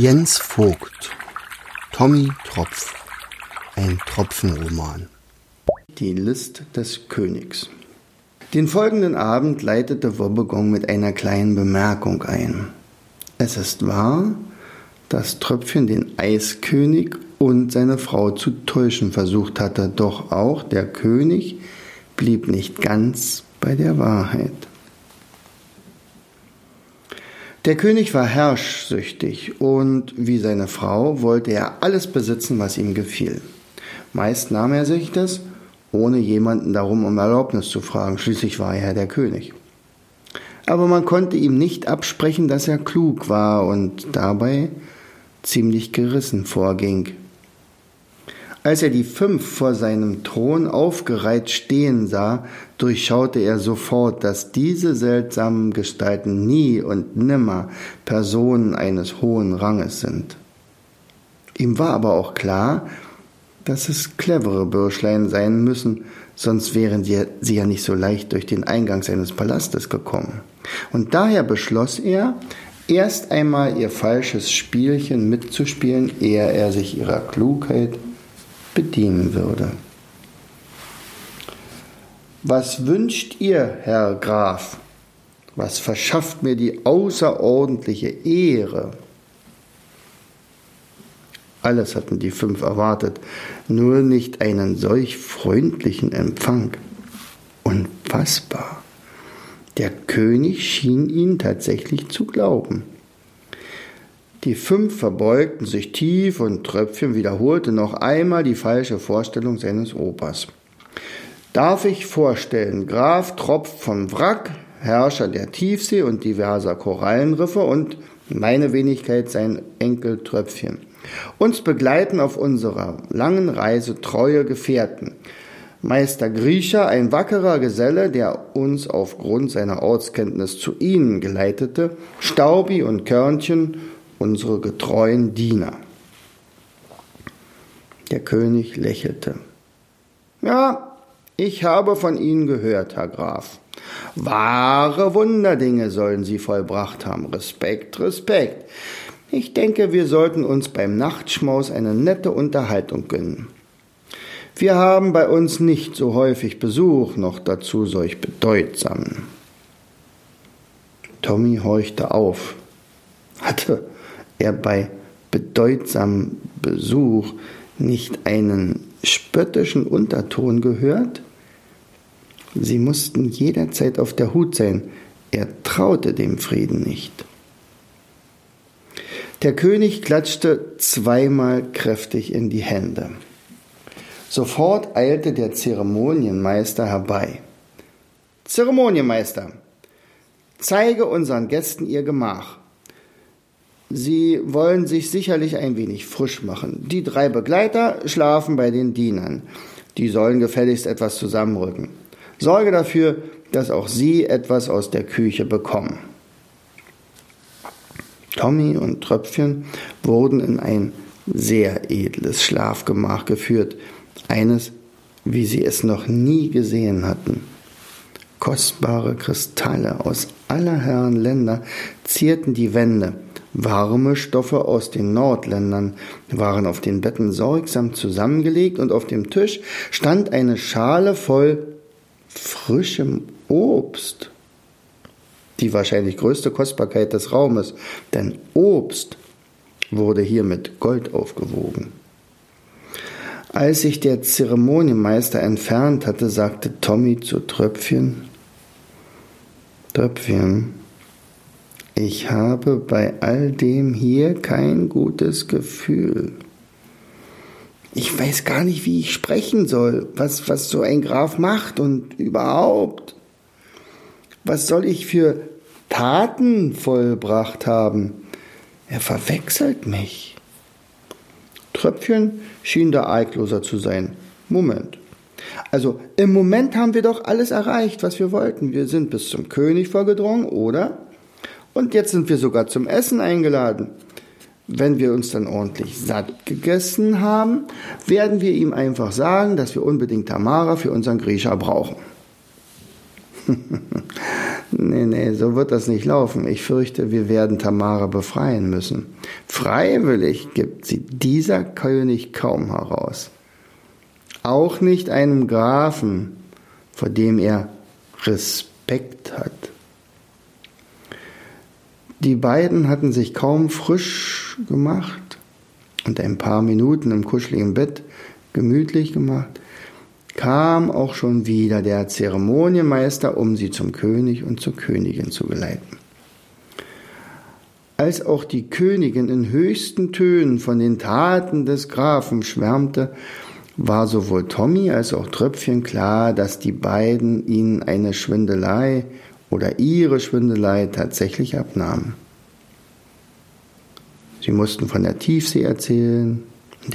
Jens Vogt Tommy Tropf Ein Tropfenroman Die List des Königs Den folgenden Abend leitete Wobbegong mit einer kleinen Bemerkung ein. Es ist wahr, dass Tröpfchen den Eiskönig und seine Frau zu täuschen versucht hatte, doch auch der König blieb nicht ganz bei der Wahrheit. Der König war herrschsüchtig und wie seine Frau wollte er alles besitzen, was ihm gefiel. Meist nahm er sich das, ohne jemanden darum um Erlaubnis zu fragen, schließlich war er der König. Aber man konnte ihm nicht absprechen, dass er klug war und dabei ziemlich gerissen vorging. Als er die fünf vor seinem Thron aufgereiht stehen sah, durchschaute er sofort, dass diese seltsamen Gestalten nie und nimmer Personen eines hohen Ranges sind. Ihm war aber auch klar, dass es clevere Bürschlein sein müssen, sonst wären sie, ja nicht so leicht durch den Eingang seines Palastes gekommen. Und daher beschloss er, erst einmal ihr falsches Spielchen mitzuspielen, ehe er sich ihrer Klugheit bedienen würde. Was wünscht ihr, Herr Graf? Was verschafft mir die außerordentliche Ehre? Alles hatten die fünf erwartet, nur nicht einen solch freundlichen Empfang. Unfassbar. Der König schien ihnen tatsächlich zu glauben. Die fünf verbeugten sich tief und Tröpfchen wiederholte noch einmal die falsche Vorstellung seines Opas. Darf ich vorstellen, Graf Tropf von Wrack, Herrscher der Tiefsee und diverser Korallenriffe und meine Wenigkeit sein Enkel Tröpfchen. Uns begleiten auf unserer langen Reise treue Gefährten. Meister Griecher, ein wackerer Geselle, der uns aufgrund seiner Ortskenntnis zu ihnen geleitete, Staubi und Körnchen unsere getreuen Diener. Der König lächelte. Ja, ich habe von Ihnen gehört, Herr Graf. Wahre Wunderdinge sollen Sie vollbracht haben. Respekt, Respekt. Ich denke, wir sollten uns beim Nachtschmaus eine nette Unterhaltung gönnen. Wir haben bei uns nicht so häufig Besuch, noch dazu solch bedeutsamen. Tommy horchte auf. Hatte er bei bedeutsamem Besuch nicht einen spöttischen Unterton gehört? Sie mussten jederzeit auf der Hut sein, er traute dem Frieden nicht. Der König klatschte zweimal kräftig in die Hände. Sofort eilte der Zeremonienmeister herbei. Zeremonienmeister, zeige unseren Gästen ihr Gemach. Sie wollen sich sicherlich ein wenig frisch machen. Die drei Begleiter schlafen bei den Dienern. Die sollen gefälligst etwas zusammenrücken. Sorge dafür, dass auch sie etwas aus der Küche bekommen. Tommy und Tröpfchen wurden in ein sehr edles Schlafgemach geführt, eines, wie sie es noch nie gesehen hatten. Kostbare Kristalle aus aller Herren Länder zierten die Wände, Warme Stoffe aus den Nordländern waren auf den Betten sorgsam zusammengelegt und auf dem Tisch stand eine Schale voll frischem Obst. Die wahrscheinlich größte Kostbarkeit des Raumes, denn Obst wurde hier mit Gold aufgewogen. Als sich der Zeremonienmeister entfernt hatte, sagte Tommy zu Tröpfchen, Tröpfchen, ich habe bei all dem hier kein gutes Gefühl. Ich weiß gar nicht, wie ich sprechen soll, was, was so ein Graf macht und überhaupt. Was soll ich für Taten vollbracht haben? Er verwechselt mich. Tröpfchen schien da argloser zu sein. Moment. Also im Moment haben wir doch alles erreicht, was wir wollten. Wir sind bis zum König vorgedrungen, oder? Und jetzt sind wir sogar zum Essen eingeladen. Wenn wir uns dann ordentlich satt gegessen haben, werden wir ihm einfach sagen, dass wir unbedingt Tamara für unseren Griecher brauchen. Nee, nee, so wird das nicht laufen. Ich fürchte, wir werden Tamara befreien müssen. Freiwillig gibt sie dieser König kaum heraus. Auch nicht einem Grafen, vor dem er Respekt hat. Die beiden hatten sich kaum frisch gemacht und ein paar Minuten im kuscheligen Bett gemütlich gemacht, kam auch schon wieder der Zeremonienmeister, um sie zum König und zur Königin zu geleiten. Als auch die Königin in höchsten Tönen von den Taten des Grafen schwärmte, war sowohl Tommy als auch Tröpfchen klar, dass die beiden ihnen eine Schwindelei oder ihre Schwindelei tatsächlich abnahmen. Sie mussten von der Tiefsee erzählen,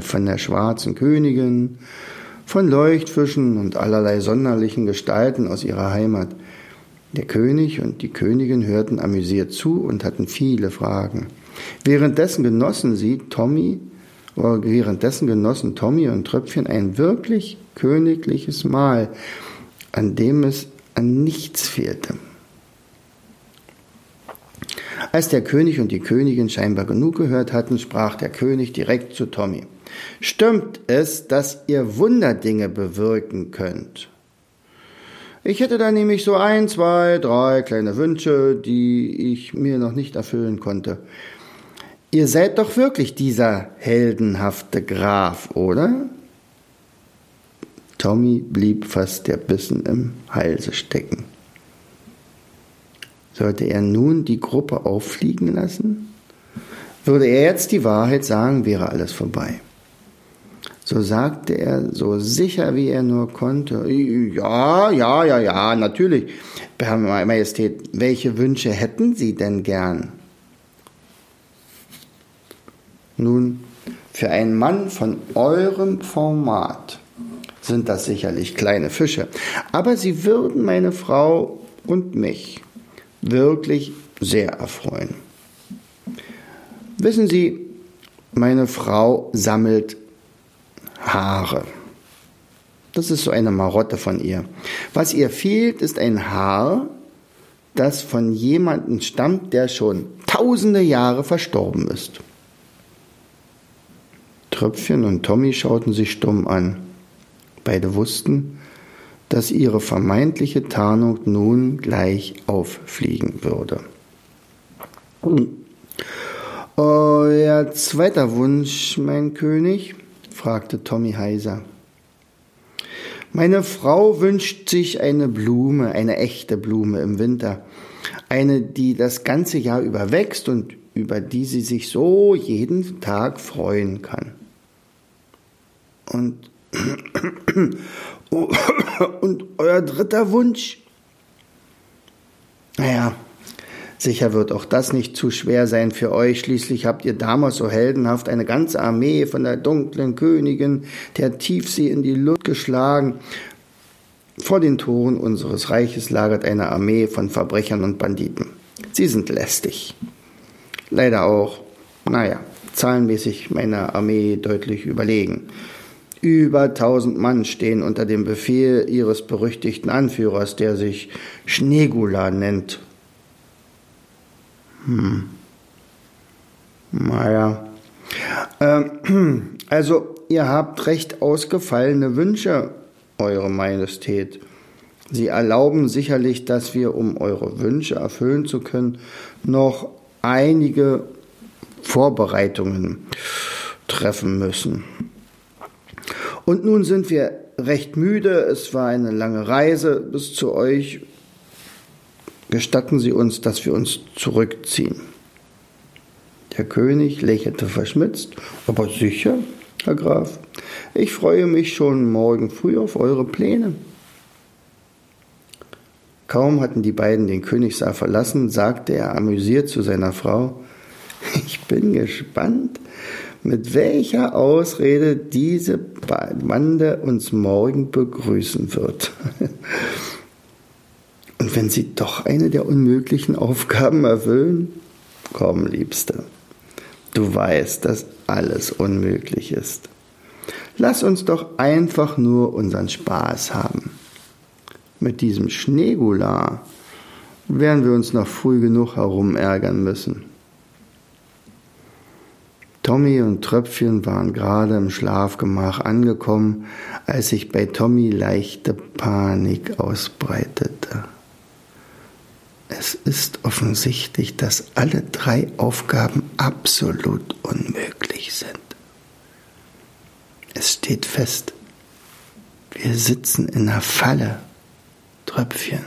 von der schwarzen Königin, von Leuchtfischen und allerlei sonderlichen Gestalten aus ihrer Heimat. Der König und die Königin hörten amüsiert zu und hatten viele Fragen. Währenddessen genossen sie, Tommy, währenddessen genossen Tommy und Tröpfchen ein wirklich königliches Mahl, an dem es an nichts fehlte. Als der König und die Königin scheinbar genug gehört hatten, sprach der König direkt zu Tommy. Stimmt es, dass ihr Wunderdinge bewirken könnt? Ich hätte da nämlich so ein, zwei, drei kleine Wünsche, die ich mir noch nicht erfüllen konnte. Ihr seid doch wirklich dieser heldenhafte Graf, oder? Tommy blieb fast der Bissen im Halse stecken. Sollte er nun die Gruppe auffliegen lassen? Würde er jetzt die Wahrheit sagen, wäre alles vorbei. So sagte er, so sicher wie er nur konnte, ja, ja, ja, ja, natürlich, Herr Majestät, welche Wünsche hätten Sie denn gern? Nun, für einen Mann von eurem Format sind das sicherlich kleine Fische, aber sie würden meine Frau und mich wirklich sehr erfreuen. Wissen Sie, meine Frau sammelt Haare. Das ist so eine Marotte von ihr. Was ihr fehlt, ist ein Haar, das von jemandem stammt, der schon tausende Jahre verstorben ist. Tröpfchen und Tommy schauten sich stumm an. Beide wussten, dass ihre vermeintliche Tarnung nun gleich auffliegen würde. Euer zweiter Wunsch, mein König? fragte Tommy heiser. Meine Frau wünscht sich eine Blume, eine echte Blume im Winter, eine, die das ganze Jahr über wächst und über die sie sich so jeden Tag freuen kann. Und, und euer dritter Wunsch? Naja, Sicher wird auch das nicht zu schwer sein für euch. Schließlich habt ihr damals so heldenhaft eine ganze Armee von der dunklen Königin der Tiefsee in die Luft geschlagen. Vor den Toren unseres Reiches lagert eine Armee von Verbrechern und Banditen. Sie sind lästig. Leider auch, naja, zahlenmäßig meiner Armee deutlich überlegen. Über tausend Mann stehen unter dem Befehl ihres berüchtigten Anführers, der sich Schneegula nennt hm. Naja. Ähm, also, ihr habt recht ausgefallene Wünsche, Eure Majestät. Sie erlauben sicherlich, dass wir, um eure Wünsche erfüllen zu können, noch einige Vorbereitungen treffen müssen. Und nun sind wir recht müde. Es war eine lange Reise bis zu euch Gestatten Sie uns, dass wir uns zurückziehen. Der König lächelte verschmitzt, aber sicher, Herr Graf, ich freue mich schon morgen früh auf eure Pläne. Kaum hatten die beiden den Königssaal verlassen, sagte er amüsiert zu seiner Frau, ich bin gespannt, mit welcher Ausrede diese Bande uns morgen begrüßen wird. Und wenn sie doch eine der unmöglichen Aufgaben erfüllen? Komm, Liebste, du weißt, dass alles unmöglich ist. Lass uns doch einfach nur unseren Spaß haben. Mit diesem Schneegula werden wir uns noch früh genug herumärgern müssen. Tommy und Tröpfchen waren gerade im Schlafgemach angekommen, als sich bei Tommy leichte Panik ausbreitete. Es ist offensichtlich, dass alle drei Aufgaben absolut unmöglich sind. Es steht fest, wir sitzen in einer Falle, Tröpfchen.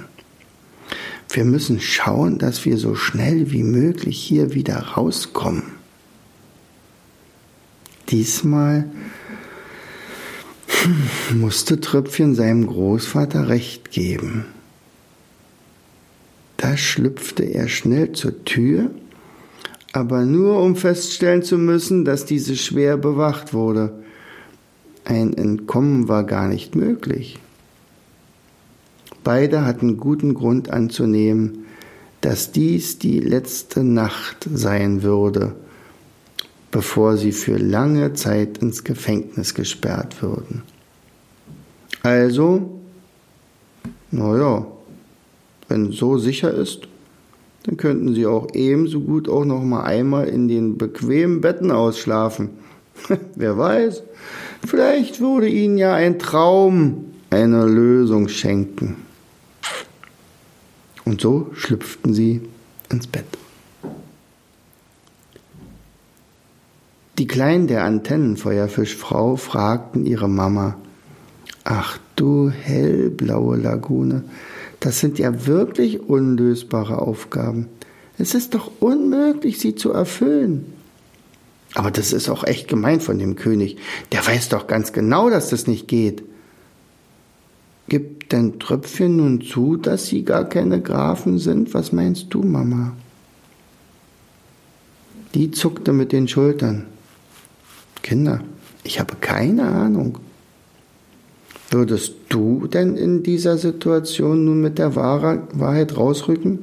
Wir müssen schauen, dass wir so schnell wie möglich hier wieder rauskommen. Diesmal musste Tröpfchen seinem Großvater recht geben. Da schlüpfte er schnell zur Tür, aber nur um feststellen zu müssen, dass diese schwer bewacht wurde. Ein Entkommen war gar nicht möglich. Beide hatten guten Grund anzunehmen, dass dies die letzte Nacht sein würde, bevor sie für lange Zeit ins Gefängnis gesperrt würden. Also, naja, wenn so sicher ist, dann könnten sie auch ebenso gut auch noch mal einmal in den bequemen Betten ausschlafen. Wer weiß, vielleicht würde ihnen ja ein Traum eine Lösung schenken. Und so schlüpften sie ins Bett. Die Kleinen der Antennenfeuerfischfrau fragten ihre Mama, Ach du hellblaue Lagune, das sind ja wirklich unlösbare Aufgaben. Es ist doch unmöglich, sie zu erfüllen. Aber das ist auch echt gemein von dem König. Der weiß doch ganz genau, dass das nicht geht. Gibt denn Tröpfchen nun zu, dass sie gar keine Grafen sind? Was meinst du, Mama? Die zuckte mit den Schultern. Kinder, ich habe keine Ahnung. Würdest du denn in dieser Situation nun mit der Wahrheit rausrücken?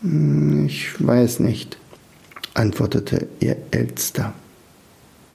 Hm, ich weiß nicht, antwortete ihr Ältester.